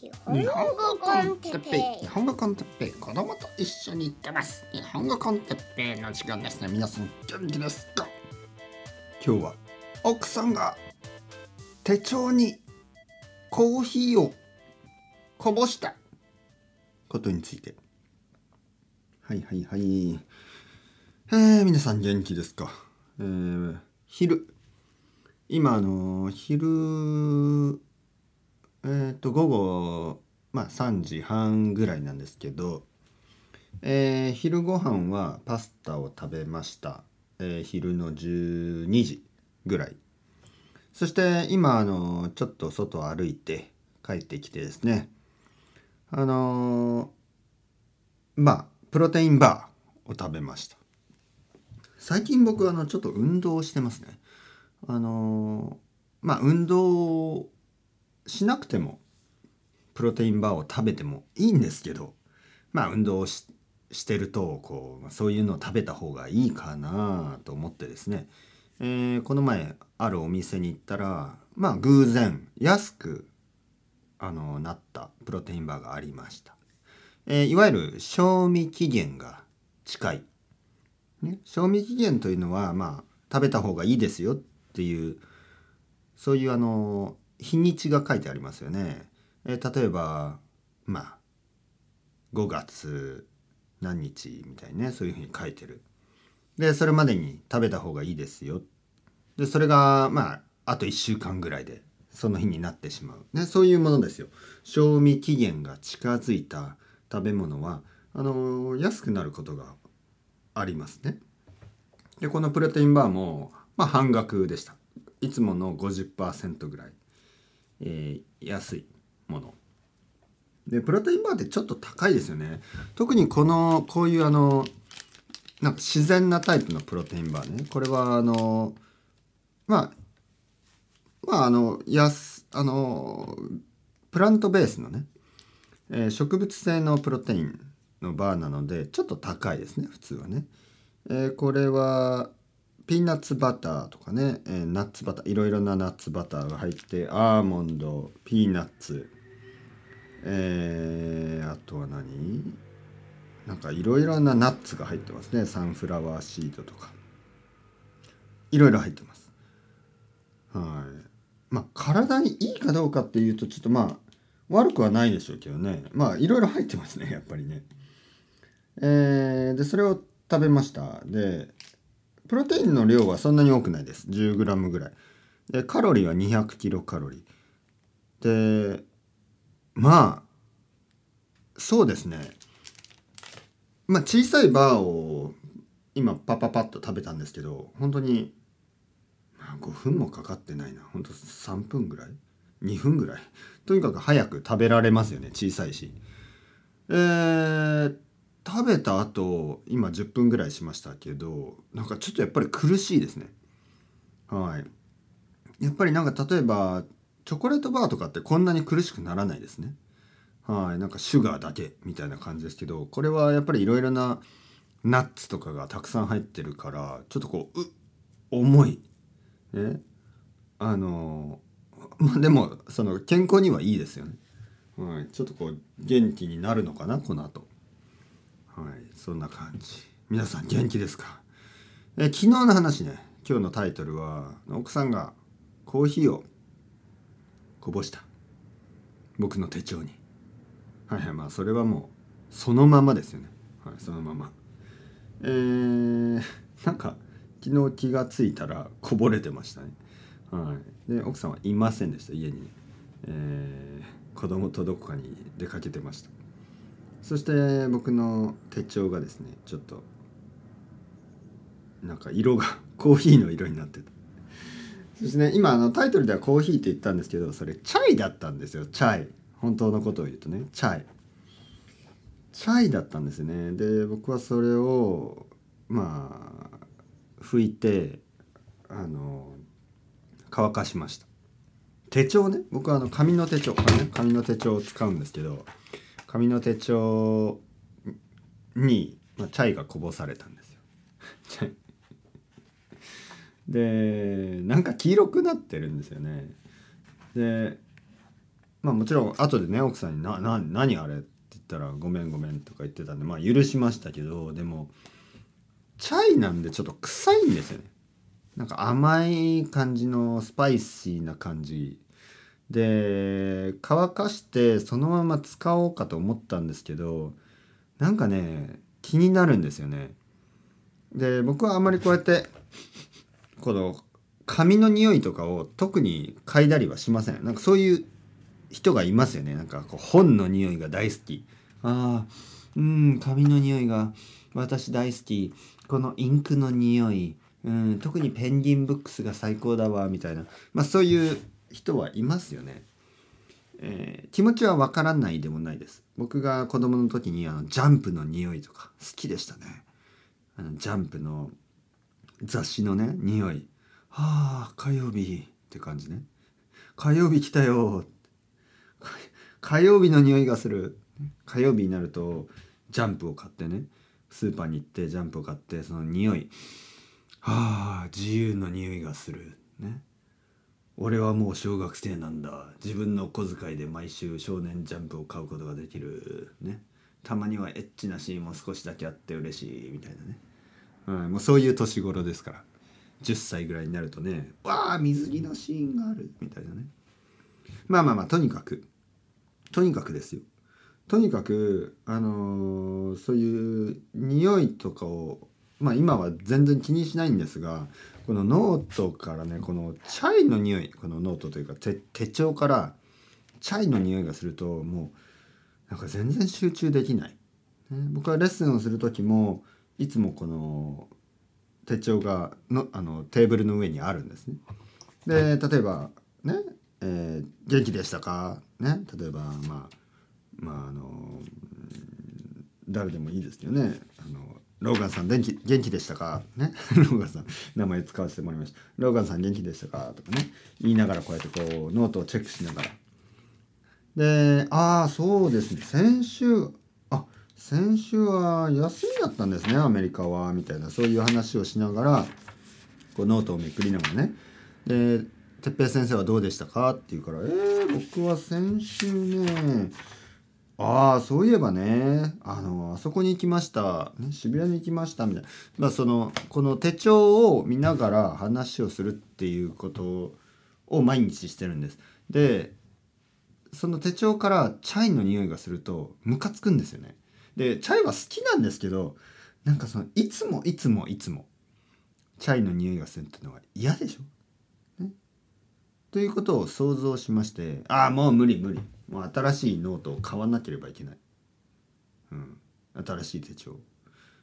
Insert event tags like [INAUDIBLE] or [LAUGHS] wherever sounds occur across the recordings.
日本語コンテッペイ。日本語コンテッペイ。子供と一緒に行ってます。日本語コンテッペイの時間ですね。皆さん元気ですか？今日は奥さんが手帳にコーヒーをこぼしたことについて。はいはいはい。えー、皆さん元気ですか？えー、昼。今あの昼えっ、と午後まあ3時半ぐらいなんですけど、えー、昼ご飯はパスタを食べました、えー、昼の12時ぐらい。そして今あのちょっと外歩いて帰ってきてですね。あのまあプロテインバーを食べました。最近僕あのちょっと運動してますね。あのまあ運動しなくてもプロテインバーを食べてもいいんですけどまあ運動ししてるとこうそういうのを食べた方がいいかなと思ってですね、えー、この前あるお店に行ったらまあ偶然安くあのなったプロテインバーがありました、えー、いわゆる賞味期限が近い、ね、賞味期限というのはまあ食べた方がいいですよっていうそういうあの日にちが書いてありますよね。えー、例えばまあ5月何日みたいにねそういうふうに書いてる。でそれまでに食べた方がいいですよ。でそれがまああと1週間ぐらいでその日になってしまう、ね、そういうものですよ。賞味期限が近づいた食べ物はあのー、安くなることがありますね。でこのプロテインバーも、まあ、半額でした。いつもの50%ぐらい。えー、安いもの。でプロテインバーってちょっと高いですよね。特にこのこういうあのなんか自然なタイプのプロテインバーね。これはあのまあまああの安あのプラントベースのね、えー、植物性のプロテインのバーなのでちょっと高いですね普通はね、えー、これはピーナッツバターとかね、えー、ナッツバターいろいろなナッツバターが入ってアーモンドピーナッツえー、あとは何？なんかいろいろなナッツが入ってますね。サンフラワーシードとか。いろいろ入ってます。はい。まあ体にいいかどうかっていうとちょっとまあ悪くはないでしょうけどね。まあいろいろ入ってますねやっぱりね。えー、でそれを食べました。でプロテインの量はそんなに多くないです。10g ぐらい。でカロリーは200キロカロリー。でまあそうですね。まあ小さいバーを今パパパッと食べたんですけど本当に5分もかかってないな。本当3分ぐらい？2分ぐらい？とにかく早く食べられますよね小さいし。えー、食べた後今10分ぐらいしましたけどなんかちょっとやっぱり苦しいですね。はい。やっぱりなんか例えばチョコレートバーとかってこんなに苦しくならないですね。はい。なんかシュガーだけみたいな感じですけどこれはやっぱりいろいろなナッツとかがたくさん入ってるからちょっとこうう重い。ねあのまあでもその健康にはいいですよね。はい、ちょっとこう元気になるのかなこの後。はいそんな感じ。皆さん元気ですか？え昨日の話ね。今日のタイトルは奥さんがコーヒーをこぼした。僕の手帳に。はいはいまあそれはもうそのままですよね。はいそのまま。えー、なんか昨日気が付いたらこぼれてましたね。はい。で奥さんはいませんでした家に、えー、子供とどこかに出かけてました。そして僕の手帳がですねちょっとなんか色が [LAUGHS] コーヒーの色になってた。そしてね今あのタイトルではコーヒーって言ったんですけどそれチャイだったんですよ。チャイ。本当のことを言うとねチャイ。チャイだったんですね。で僕はそれをまあ拭いてあの乾かしました。手帳ね。僕はあの紙の手帳ね紙の手帳を使うんですけど紙の手帳に、まあ、チャイがこぼされたんですよ。[LAUGHS] でなんか黄色くなってるんですよね。で、まあもちろん後でね奥さんにな「な何あれ?」って言ったら「ごめんごめん」とか言ってたんでまあ許しましたけどでもチャイなんでちょっと臭いんですよねなんか甘い感じのスパイシーな感じで乾かしてそのまま使おうかと思ったんですけどなんかね気になるんですよね。で僕はあんまりこうやってこの髪の匂いとかを特に嗅いだりはしません。なんかそういう人がいますよね。なんかこう本の匂いが大好き。ああうん髪の匂いが私大好き。このインクの匂い。うん特にペンギンブックスが最高だわみたいな。まあそういう人はいますよね、えー、気持ちはわからないでもないです。僕が子供の時にあのジャンプの匂いとか好きでしたね。あのジャンプの雑誌のね匂い。はあ火曜日って感じね。火曜日来たよ。火曜日の匂いがする。火曜日になるとジャンプを買ってねスーパーに行ってジャンプを買ってその匂い。はあ自由の匂いがする。ね。俺はもう小学生なんだ。自分の小遣いで毎週少年ジャンプを買うことができる。ね。たまにはエッチなシーンも少しだけあって嬉しいみたいなね、うん、もうそういう年頃ですから。10歳ぐらいになるとねわあ水着のシーンがあるみたいなね。まあまあまあとにかく。とにかくですよ。とにかくあのー、そういう匂いとかをまあ今は全然気にしないんですがこのノートからねこのチャイの匂いこのノートというか手帳からチャイの匂いがするともうなんか全然集中できない、ね、僕はレッスンをする時もいつもこの手帳がのあのテーブルの上にあるんですね。で例えばね、えー、元気でしたか?」ね例えばまあまああの誰でもいいですけどねあのローガンさん元気元気でしたか？ね？[LAUGHS] ローガンさん名前使わせてもらいました。ローガンさん元気でしたか？とかね。言いながらこうやってこうノートをチェックしながら。でああそうですね。先週あ先週は休みだったんですねアメリカはみたいな。そういう話をしながらこうノートをめくりながらね。で「哲平先生はどうでしたか?」って言うから「えー、僕は先週ねああそういえばね。あのあそこに行きました、ね、渋谷に行きましたみたいな、まあ、そのこの手帳を見ながら話をするっていうことを毎日してるんです。でその手帳からチャイの匂いがするとムカつくんですよね。でチャイは好きなんですけどなんかそのいつもいつもいつもチャイの匂いがするっていうのは嫌でしょ、ね、ということを想像しましてああもう無理無理。もう新しいノートを買わなければいけない、うん、新しい手帳。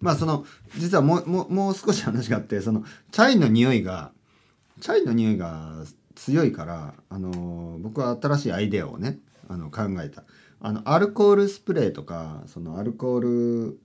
まあその実はもうもうもう少し話があってそのチャイの匂いがチャイの匂いが強いからあの僕は新しいアイデアをねあの考えた。あのアルコールスプレーとかそのアルコール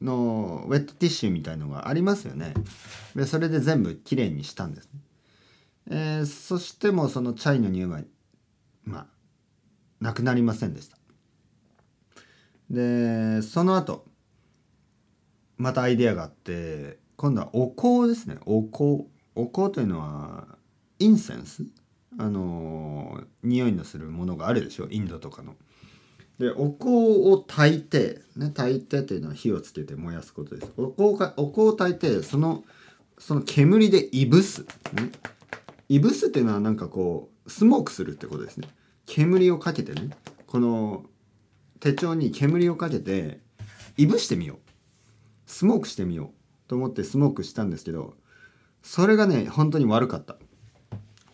のウェットティッシュみたいのがありますよね。でそれで全部きれいにしたんですね、えー、そしてもそのチャイの匂いはまあなくなりませんでしたでその後またアイデアがあって今度はお香ですねお香お香というのはインセンス？あの匂いのするものがあるでしょ？インドとかの。でお香を炊いてね炊いてというのは火をつけて燃やすことです。お香がお香を炊いてそのその煙でいぶす、ね、いぶすっていうのはなんかこうスモークするってことですね。煙をかけてねこの手帳に煙をかけていぶしてみよう。スモークしてみようと思ってスモークしたんですけどそれがね本当に悪かった。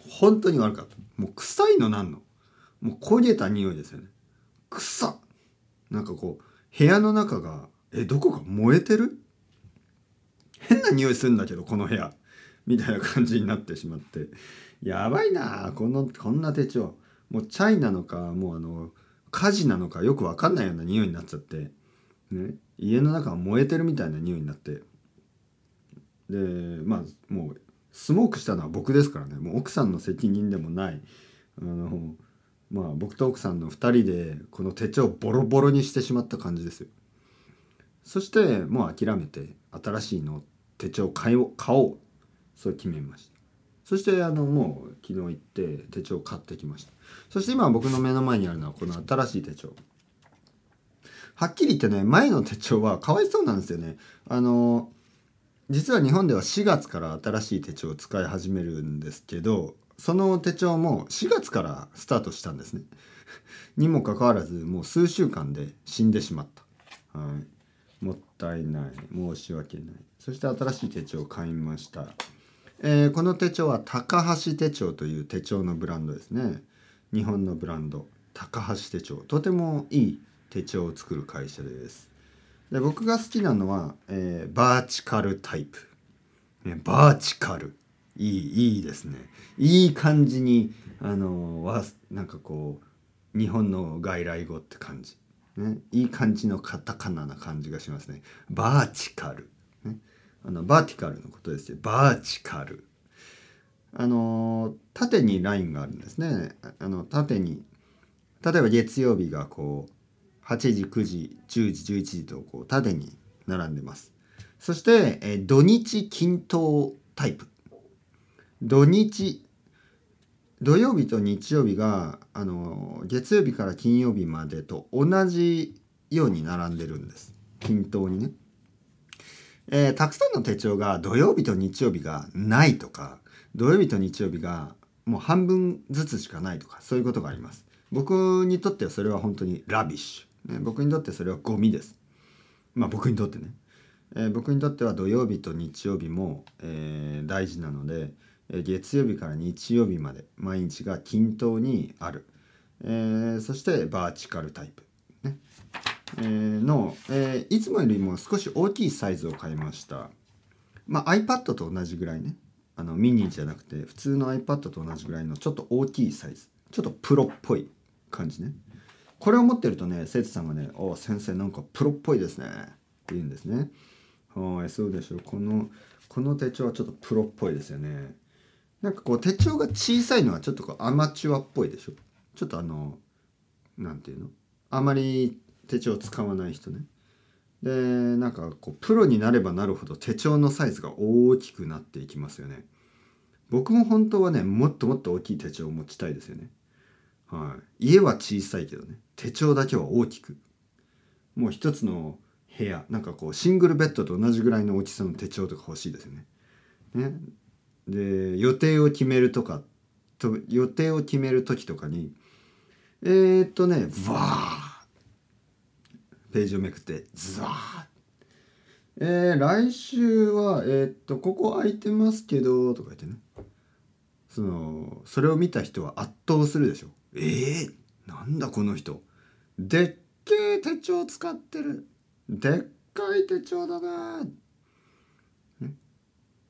本当に悪かった。もう臭いのなんの。もう焦げた匂いですよね。臭なんかこう部屋の中がえどこか燃えてる？変な匂いするんだけどこの部屋。みたいな感じになってしまって。やばいなこのこんな手帳。もうチャイなのかもうあの火事なのかよく分かんないような匂いになっちゃって、ね、家の中が燃えてるみたいな匂いになって。でまあもうスモークしたのは僕ですからね。もう奥さんの責任でもない。あのまあ僕と奥さんの2人でこの手帳をボロボロにしてしまった感じですよ。そしてもう諦めて新しいの手帳買おう買おう。そう決めました。そしてあのもう昨日行って手帳買ってきました。そして今僕の目の前にあるのはこの新しい手帳。はっきり言ってね前の手帳はかわいそうなんですよね。あの実は日本では4月から新しい手帳を使い始めるんですけどその手帳も4月からスタートしたんですね。[LAUGHS] にもかかわらずもう数週間で死んでしまった、はい、もったいない。申し訳ない。そして新しい手帳を買いました。えー、この手帳は高橋手帳という手帳のブランドですね。日本のブランド。高橋手帳とてもいい手帳を作る会社です。で僕が好きなのは、えー、バーチカルタイプ、ね、バーチカル。いいいいですね。いい感じにあのわなんかこう日本の外来語って感じ、ね、いい感じのカタカナな感じがしますね。バーチカル。あのバーティカルのことですよ。バーチカル。あの縦にラインがあるんですね。あの縦に例えば月曜日がこう8時9時10時11時とこう縦に並んでます。そして、え土日均等タイプ。土日土曜日と日曜日があの月曜日から金曜日までと同じように並んでるんです。均等にね。えー、たくさんの手帳が土曜日と日曜日がないとか土曜日と日曜日がもう半分ずつしかないとかそういうことがあります。僕にとってはそれは本当にラビッシュ、ね、僕にとってそれはゴミです。まあ僕にとってね、えー、僕にとっては土曜日と日曜日も、えー、大事なので、え月曜日から日曜日まで毎日が均等にある、えそしてバーチカルタイプ。えの、えー、いつもよりも少し大きいサイズを買いました。まあ、iPad と同じぐらいね。あのミニじゃなくて普通の iPad と同じぐらいのちょっと大きいサイズ。ちょっとプロっぽい感じね。これを持ってるとね、生徒さんがね、お先生なんかプロっぽいですね。って言うんですね。はい、そうでしょう。この、この手帳はちょっとプロっぽいですよね。なんかこう手帳が小さいのはちょっとこうアマチュアっぽいでしょ。ちょっとあの、なんていうの？あまり手帳使わない人ね。でなんかこうプロになればなるほど手帳のサイズが大きくなっていきますよね。僕も本当はねもっともっと大きい手帳を持ちたいですよね。はい。家は小さいけどね手帳だけは大きく。もう一つの部屋なんかこうシングルベッドと同じぐらいの大きさの手帳とか欲しいですよね。ね。で予定を決めるとかと予定を決める時とかにえー、っとねわーページをめくってズワーえー、来週はえー、っとここ空いてますけどとか言ってね。そのそれを見た人は圧倒するでしょ。えー、なんだこの人。でっけえ手帳使ってる。でっかい手帳だな。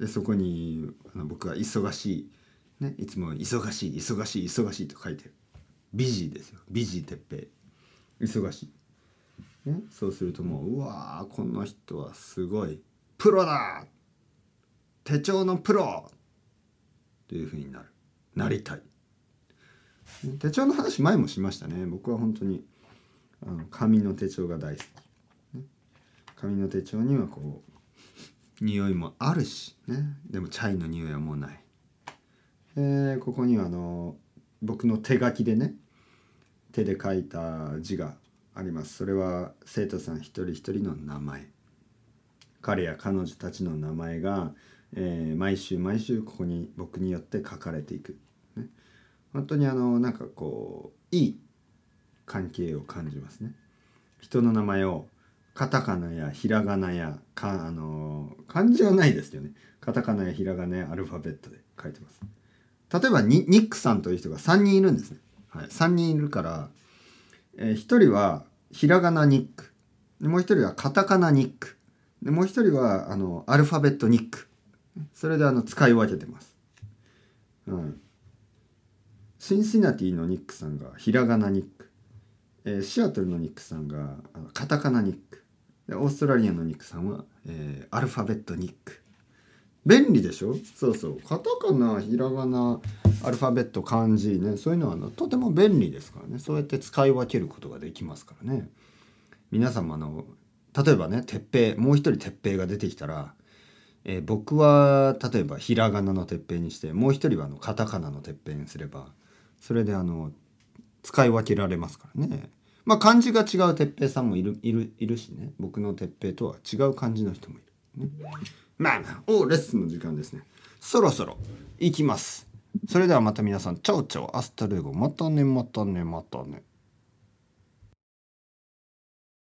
でそこにあの僕は忙しい、ね、いつも忙しい忙しい忙しいと書いてる。ビジーですよ。ビジー鉄平。忙しい。そうするともううわーこの人はすごいプロだ。手帳のプロというふうになる。なりたい。手帳の話前もしましたね。僕は本当にあの紙の手帳が大好き、紙の手帳にはこう匂いもあるし、ね、でもチャイの匂いはもうない、えー、ここにはあの僕の手書きでね手で書いた字があります。それは生徒さん一人一人の名前。彼や彼女たちの名前が、えー、毎週毎週ここに僕によって書かれていく、ね、本当にあのなんかこういい関係を感じますね。人の名前をカタカナやひらがなやかあの漢字はないですよね。カタカナやひらがなやアルファベットで書いてます。例えばニックさんという人が3人いるんですね、はい、3人いるから、えー、1人はひらがなニック。でもう一人はカタカナニック。でもう一人はあのアルファベットニック。それであの使い分けてます、うん、シンシナティのニックさんがひらがなニック、えー、シアトルのニックさんがカタカナニック。でオーストラリアのニックさんは、えー、アルファベットニック。便利でしょ？そうそう。カタカナひらがなアルファベット漢字ね。そういうのはのとても便利ですからね。そうやって使い分けることができますからね。皆様の例えばね鉄平もう一人鉄平が出てきたら、えー僕は例えばひらがなのてっぺんにしてもう一人はあのカタカナのてっぺんにすればそれであの使い分けられますからね。まあ漢字が違うてっぺいさんもいるいるいるしね。僕のてっぺいとは違う漢字の人もいる。ね、まあまあおレッスンの時間ですね。そろそろ行きます。それではまた皆さん chao chao hasta luego またねまたねまたね。